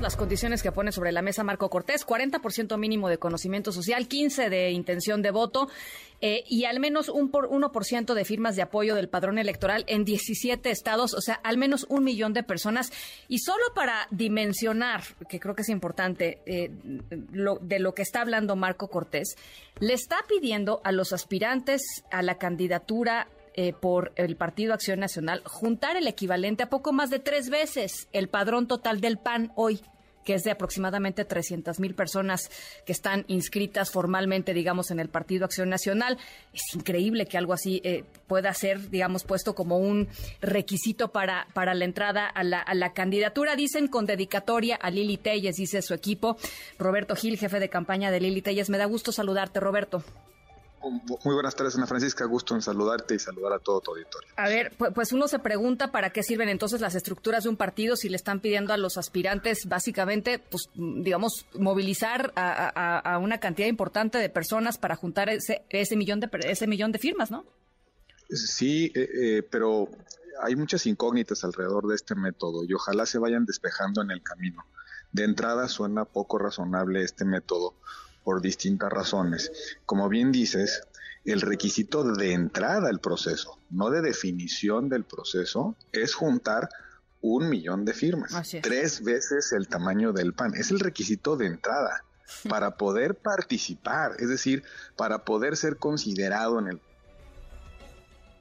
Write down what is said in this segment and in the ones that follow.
las condiciones que pone sobre la mesa Marco Cortés, 40% mínimo de conocimiento social, 15% de intención de voto eh, y al menos un por, 1% de firmas de apoyo del padrón electoral en 17 estados, o sea, al menos un millón de personas. Y solo para dimensionar, que creo que es importante, eh, lo, de lo que está hablando Marco Cortés, le está pidiendo a los aspirantes a la candidatura eh, por el Partido Acción Nacional juntar el equivalente a poco más de tres veces el padrón total del PAN hoy que es de aproximadamente 300 mil personas que están inscritas formalmente, digamos, en el Partido Acción Nacional. Es increíble que algo así eh, pueda ser, digamos, puesto como un requisito para, para la entrada a la, a la candidatura. Dicen con dedicatoria a Lili Telles, dice su equipo. Roberto Gil, jefe de campaña de Lili Telles. Me da gusto saludarte, Roberto. Muy buenas tardes, Ana Francisca. Gusto en saludarte y saludar a todo tu auditorio. A ver, pues uno se pregunta para qué sirven entonces las estructuras de un partido si le están pidiendo a los aspirantes, básicamente, pues, digamos, movilizar a, una cantidad importante de personas para juntar ese, ese, millón, de, ese millón de firmas, ¿no? Sí, eh, eh, pero hay muchas incógnitas alrededor de este método y ojalá se vayan despejando en el camino. De entrada suena poco razonable este método por distintas razones. Como bien dices, el requisito de entrada al proceso, no de definición del proceso, es juntar un millón de firmas, tres veces el tamaño del PAN. Es el requisito de entrada para poder participar, es decir, para poder ser considerado en el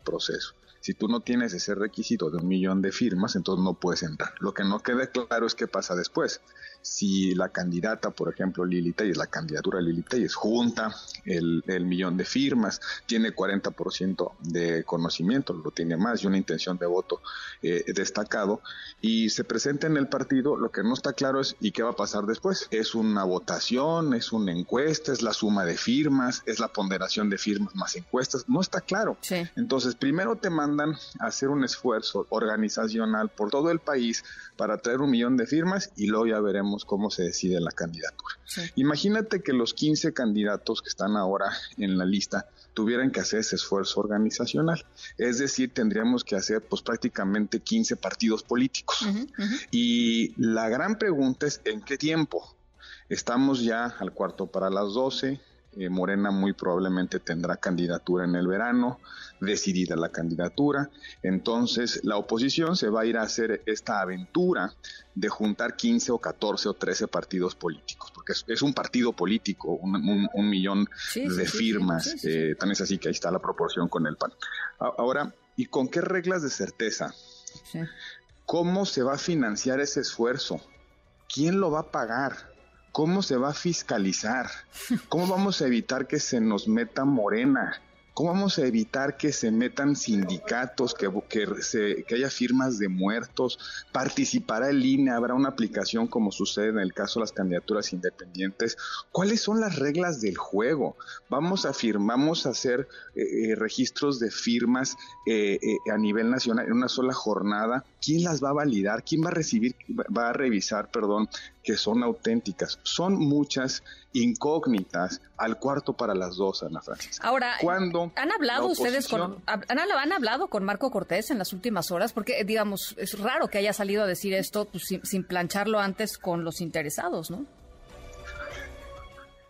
proceso. Si tú no tienes ese requisito de un millón de firmas, entonces no puedes entrar. Lo que no queda claro es qué pasa después si la candidata, por ejemplo, Lili Telles, la candidatura de Lili Telles, junta el, millón de firmas, tiene 40% de conocimiento, lo tiene más y una intención de voto eh, destacado, y se presenta en el partido, lo que no está claro es ¿y qué va a pasar después? ¿Es una votación? ¿Es una encuesta? ¿Es la suma de firmas? ¿Es la ponderación de firmas más encuestas? No está claro. Entonces, primero te mandan a hacer un esfuerzo organizacional por todo el país para traer un millón de firmas y luego ya veremos cómo se decide la candidatura. Imagínate que los 15 candidatos que están ahora en la lista tuvieran que hacer ese esfuerzo organizacional. Es decir, tendríamos que hacer pues prácticamente 15 partidos políticos. Y la gran pregunta es ¿en qué tiempo? Estamos ya al cuarto para las 12, eh, Morena muy probablemente tendrá candidatura en el verano, decidida la candidatura. Entonces la oposición se va a ir a hacer esta aventura de juntar 15 o 14 o 13 partidos políticos, porque es, un partido político, un, millón de firmas, eh, tan es así que ahí está la proporción con el PAN. Ahora, ¿y con qué reglas de certeza? ¿Cómo se va a financiar ese esfuerzo? ¿Quién lo va a pagar? ¿Cómo se va a fiscalizar? ¿Cómo vamos a evitar que se nos meta morena? ¿Cómo vamos a evitar que se metan sindicatos, que, que, haya firmas de muertos? ¿Participará el INE? ¿Habrá una aplicación como sucede en el caso de las candidaturas independientes? ¿Cuáles son las reglas del juego? ¿Vamos a firmamos a hacer eh, eh, registros de firmas eh, a nivel nacional en una sola jornada? ¿Quién las va a validar? ¿Quién va a recibir, va a revisar, perdón, que son auténticas? Son muchas incógnitas al cuarto para las dos, Ana Francisca. Ahora, ¿cuándo ¿han hablado ustedes con, han, hablado con Marco Cortés en las últimas horas? Porque, digamos, es raro que haya salido a decir esto pues, sin, plancharlo antes con los interesados, ¿no?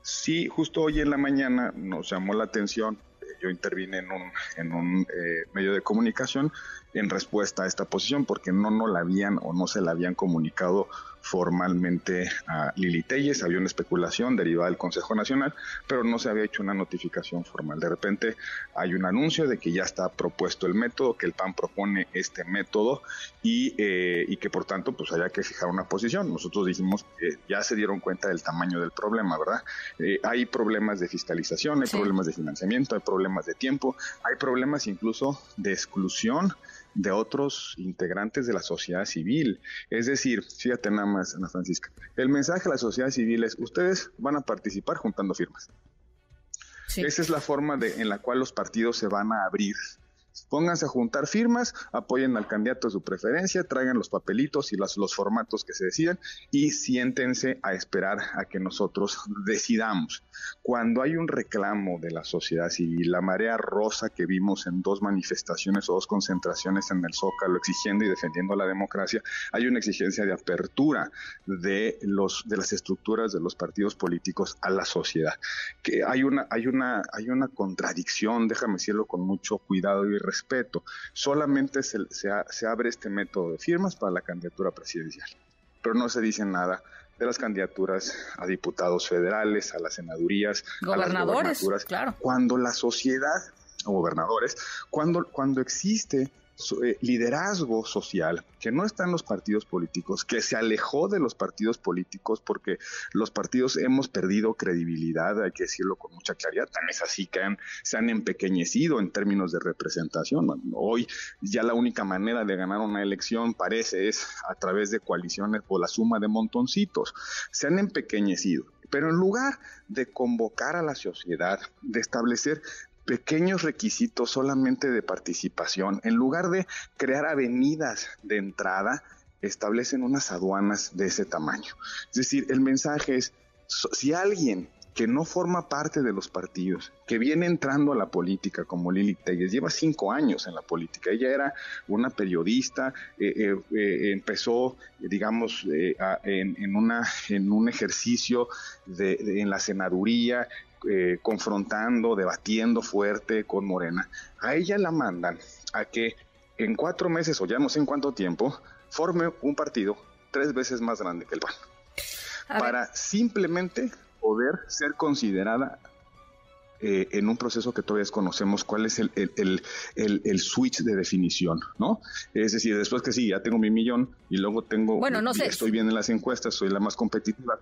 Sí, justo hoy en la mañana nos llamó la atención, yo intervine en un, en un eh, medio de comunicación en respuesta a esta posición porque no no la habían o no se la habían comunicado formalmente a Lili Telles, había una especulación derivada del Consejo Nacional, pero no se había hecho una notificación formal. De repente hay un anuncio de que ya está propuesto el método, que el PAN propone este método y, eh, y que por tanto pues haya que fijar una posición. Nosotros dijimos que ya se dieron cuenta del tamaño del problema, ¿verdad? Eh, hay problemas de fiscalización, hay problemas de financiamiento, hay problemas de tiempo, hay problemas incluso de exclusión de otros integrantes de la sociedad civil. Es decir, fíjate nada más, Ana Francisca, el mensaje a la sociedad civil es, ustedes van a participar juntando firmas. Esa es la forma de, en la cual los partidos se van a abrir Pónganse a juntar firmas, apoyen al candidato de su preferencia, traigan los papelitos y los, los formatos que se decidan y siéntense a esperar a que nosotros decidamos. Cuando hay un reclamo de la sociedad civil, la marea rosa que vimos en dos manifestaciones o dos concentraciones en el Zócalo exigiendo y defendiendo la democracia, hay una exigencia de apertura de los de las estructuras de los partidos políticos a la sociedad. Que hay una hay una hay una contradicción, déjame decirlo con mucho cuidado y respeto. Solamente se, se abre este método de firmas para la candidatura presidencial, pero no se dice nada de las candidaturas a diputados federales, a las senadurías, gobernadores, a las claro. Cuando la sociedad, o gobernadores, cuando, cuando existe liderazgo social que no está en los partidos políticos, que se alejó de los partidos políticos porque los partidos hemos perdido credibilidad, hay que decirlo con mucha claridad, tan es así que se han empequeñecido en términos de representación. Hoy ya la única manera de ganar una elección parece es a través de coaliciones o la suma de montoncitos. Se han empequeñecido. Pero en lugar de convocar a la sociedad, de establecer pequeños requisitos solamente de participación, en lugar de crear avenidas de entrada, establecen unas aduanas de ese tamaño. Es decir, el mensaje es, si alguien que no forma parte de los partidos, que viene entrando a la política como Lili Telles, lleva cinco años en la política. Ella era una periodista, eh, eh, eh, empezó, digamos, en, una, en un ejercicio de, en la senaduría, confrontando, debatiendo fuerte con Morena, a ella la mandan a que en cuatro meses o ya no sé en cuánto tiempo forme un partido tres veces más grande que el PAN. Para simplemente poder ser considerada eh, en un proceso que todavía desconocemos cuál es el, el, el, el, switch de definición, ¿no? Es decir, después que sí, ya tengo mi millón y luego tengo, bueno, no sé. estoy bien en las encuestas, soy la más competitiva.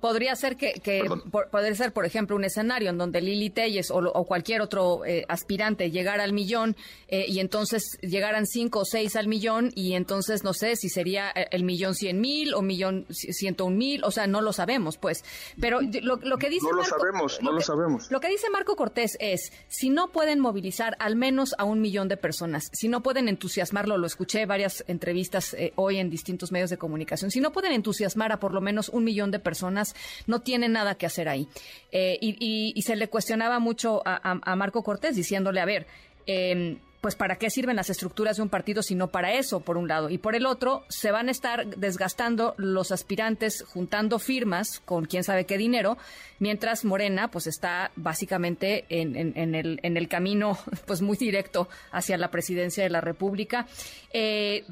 Podría ser que, que podría ser, por ejemplo, un escenario en donde Lili Telles o, cualquier otro eh, aspirante llegara al millón eh, y entonces llegaran cinco o seis al millón y entonces no sé si sería el millón cien mil o millón ciento un mil, o sea, no lo sabemos, pues. Pero lo, lo que dice no lo sabemos, no lo, sabemos. Lo que dice Marco Cortés es, si no pueden movilizar al menos a un millón de personas, si no pueden entusiasmarlo, lo escuché en varias entrevistas eh, hoy en distintos medios de comunicación, si no pueden entusiasmar a por lo menos un millón de personas, no tienen nada que hacer ahí. Eh, y, se le cuestionaba mucho a, Marco Cortés diciéndole, a ver, eh, pues para qué sirven las estructuras de un partido si no para eso, por un lado. Y por el otro, se van a estar desgastando los aspirantes juntando firmas con quién sabe qué dinero, mientras Morena pues está básicamente en, el, en el camino pues muy directo hacia la presidencia de la República. Eh,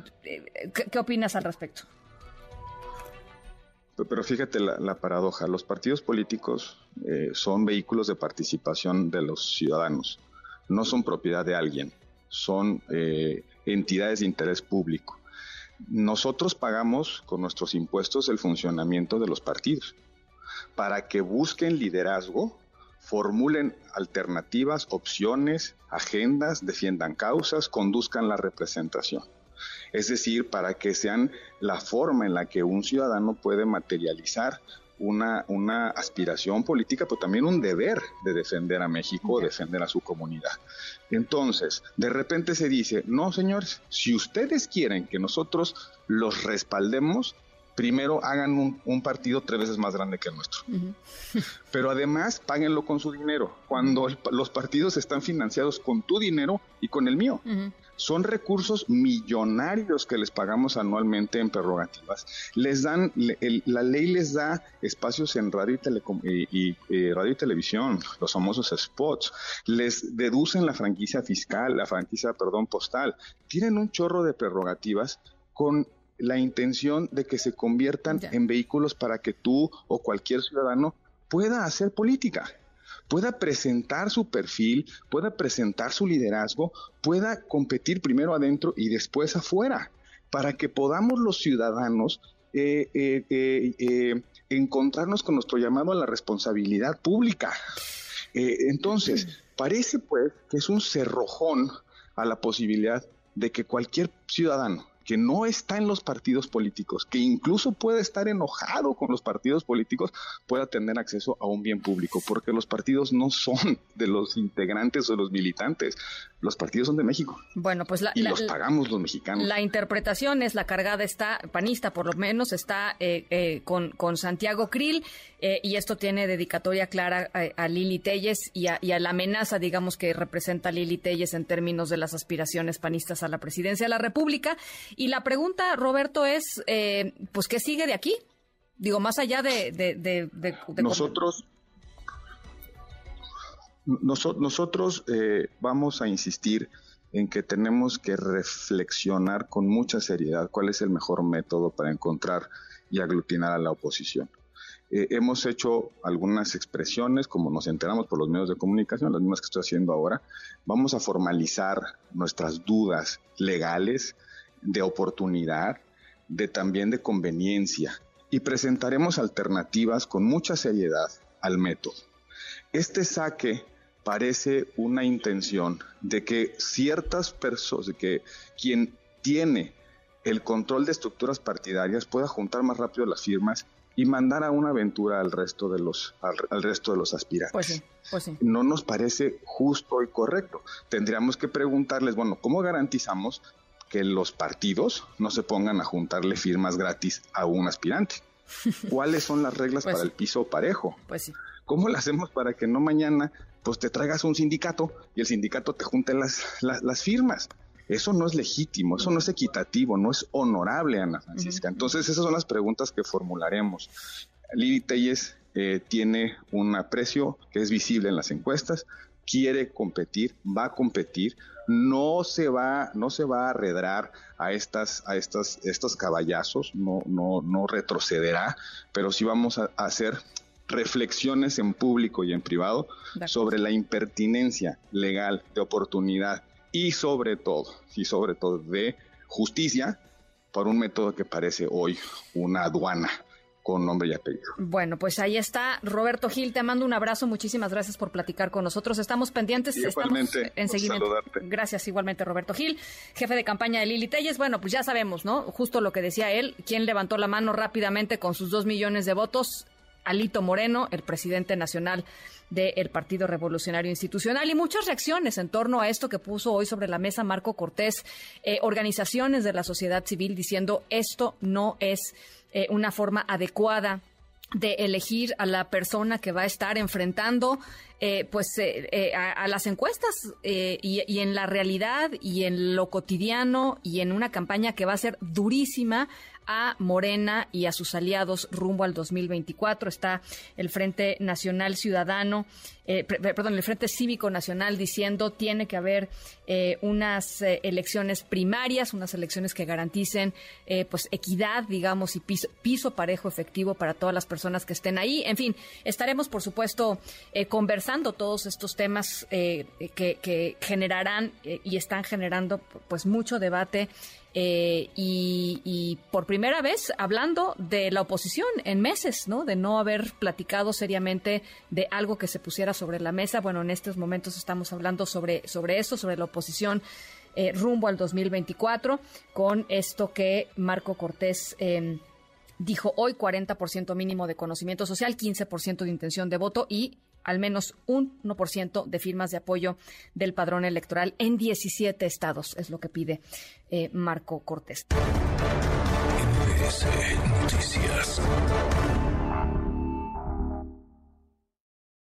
¿qué, opinas al respecto? Pero fíjate la, paradoja, los partidos políticos eh, son vehículos de participación de los ciudadanos, no son propiedad de alguien son eh, entidades de interés público. Nosotros pagamos con nuestros impuestos el funcionamiento de los partidos para que busquen liderazgo, formulen alternativas, opciones, agendas, defiendan causas, conduzcan la representación. Es decir, para que sean la forma en la que un ciudadano puede materializar una, una aspiración política, pero también un deber de defender a México, defender a su comunidad. Entonces, de repente se dice, no, señores, si ustedes quieren que nosotros los respaldemos, primero hagan un, partido tres veces más grande que el nuestro. Pero además, páguenlo con su dinero. Cuando los partidos están financiados con tu dinero y con el mío. Son recursos millonarios que les pagamos anualmente en prerrogativas. Les dan, la ley les da espacios en radio y, y, radio y televisión, los famosos spots. Les deducen la franquicia fiscal, la franquicia, perdón, postal. Tienen un chorro de prerrogativas con la intención de que se conviertan en vehículos para que tú o cualquier ciudadano pueda hacer política, pueda presentar su perfil, pueda presentar su liderazgo, pueda competir primero adentro y después afuera, para que podamos los ciudadanos eh, eh, eh, encontrarnos con nuestro llamado a la responsabilidad pública. entonces, parece pues que es un cerrojón a la posibilidad de que cualquier ciudadano que no está en los partidos políticos, que incluso puede estar enojado con los partidos políticos, pueda tener acceso a un bien público, porque los partidos no son de los integrantes o los militantes, los partidos son de México. Bueno, pues la, y los pagamos los mexicanos. La interpretación es la cargada está panista, por lo menos está eh, eh, con, con Santiago Krill eh, y esto tiene dedicatoria clara a, Lili Telles y a, y a, la amenaza, digamos, que representa Lili Telles en términos de las aspiraciones panistas a la presidencia de la República. Y la pregunta, Roberto, es, eh, pues, ¿qué sigue de aquí? Digo, más allá de... de, nosotros, nosotros eh, vamos a insistir en que tenemos que reflexionar con mucha seriedad cuál es el mejor método para encontrar y aglutinar a la oposición. Eh, hemos hecho algunas expresiones, como nos enteramos por los medios de comunicación, las mismas que estoy haciendo ahora. Vamos a formalizar nuestras dudas legales de oportunidad, de también de conveniencia y presentaremos alternativas con mucha seriedad al método. Este saque parece una intención de que ciertas personas, de que quien tiene el control de estructuras partidarias pueda juntar más rápido las firmas y mandar a una aventura al resto de los al, resto de los aspirantes. Pues pues no nos parece justo y correcto. Tendríamos que preguntarles, bueno, ¿cómo garantizamos que los partidos no se pongan a juntarle firmas gratis a un aspirante. ¿Cuáles son las reglas pues para el piso parejo? Pues sí. ¿Cómo lo hacemos para que no mañana pues te traigas un sindicato y el sindicato te junte las, las, firmas? Eso no es legítimo, eso no es equitativo, no es honorable, Ana Francisca. Entonces, esas son las preguntas que formularemos. Lili Telles eh, tiene un aprecio que es visible en las encuestas, quiere competir, va a competir, no se va, no se va a arredrar a estas, a estas, estos caballazos, no, no, no retrocederá, pero sí vamos a, hacer reflexiones en público y en privado sobre la impertinencia legal de oportunidad y sobre todo, y sobre todo de justicia por un método que parece hoy una aduana con nombre y apellido. Bueno, pues ahí está. Roberto Gil, te mando un abrazo. Muchísimas gracias por platicar con nosotros. Estamos pendientes. Igualmente, en seguimiento. Gracias igualmente, Roberto Gil, jefe de campaña de Lili Telles. Bueno, pues ya sabemos, ¿no? Justo lo que decía él. ¿Quién levantó la mano rápidamente con sus dos millones de votos? Alito Moreno, el presidente nacional del Partido Revolucionario Institucional y muchas reacciones en torno a esto que puso hoy sobre la mesa Marco Cortés, eh, organizaciones de la sociedad civil diciendo esto no es eh, una forma adecuada de elegir a la persona que va a estar enfrentando eh, pues eh, a, las encuestas y, y, en la realidad y en lo cotidiano y en una campaña que va a ser durísima a Morena y a sus aliados rumbo al 2024. Está el Frente Nacional Ciudadano, eh, perdón, el Frente Cívico Nacional diciendo tiene que haber eh, unas eh, elecciones primarias, unas elecciones que garanticen pues equidad, digamos, y piso, piso, parejo efectivo para todas las personas que estén ahí. En fin, estaremos, por supuesto, conversando todos estos temas que, que, generarán y están generando pues mucho debate eh, y, por primera vez hablando de la oposición en meses, ¿no? De no haber platicado seriamente de algo que se pusiera sobre la mesa. Bueno, en estos momentos estamos hablando sobre, sobre eso, sobre la oposición eh, rumbo al 2024, con esto que Marco Cortés. Em, dijo hoy 40% mínimo de conocimiento social, 15% de intención de voto y al menos un 1% de firmas de apoyo del padrón electoral en 17 estados, es lo que pide eh, Marco Cortés.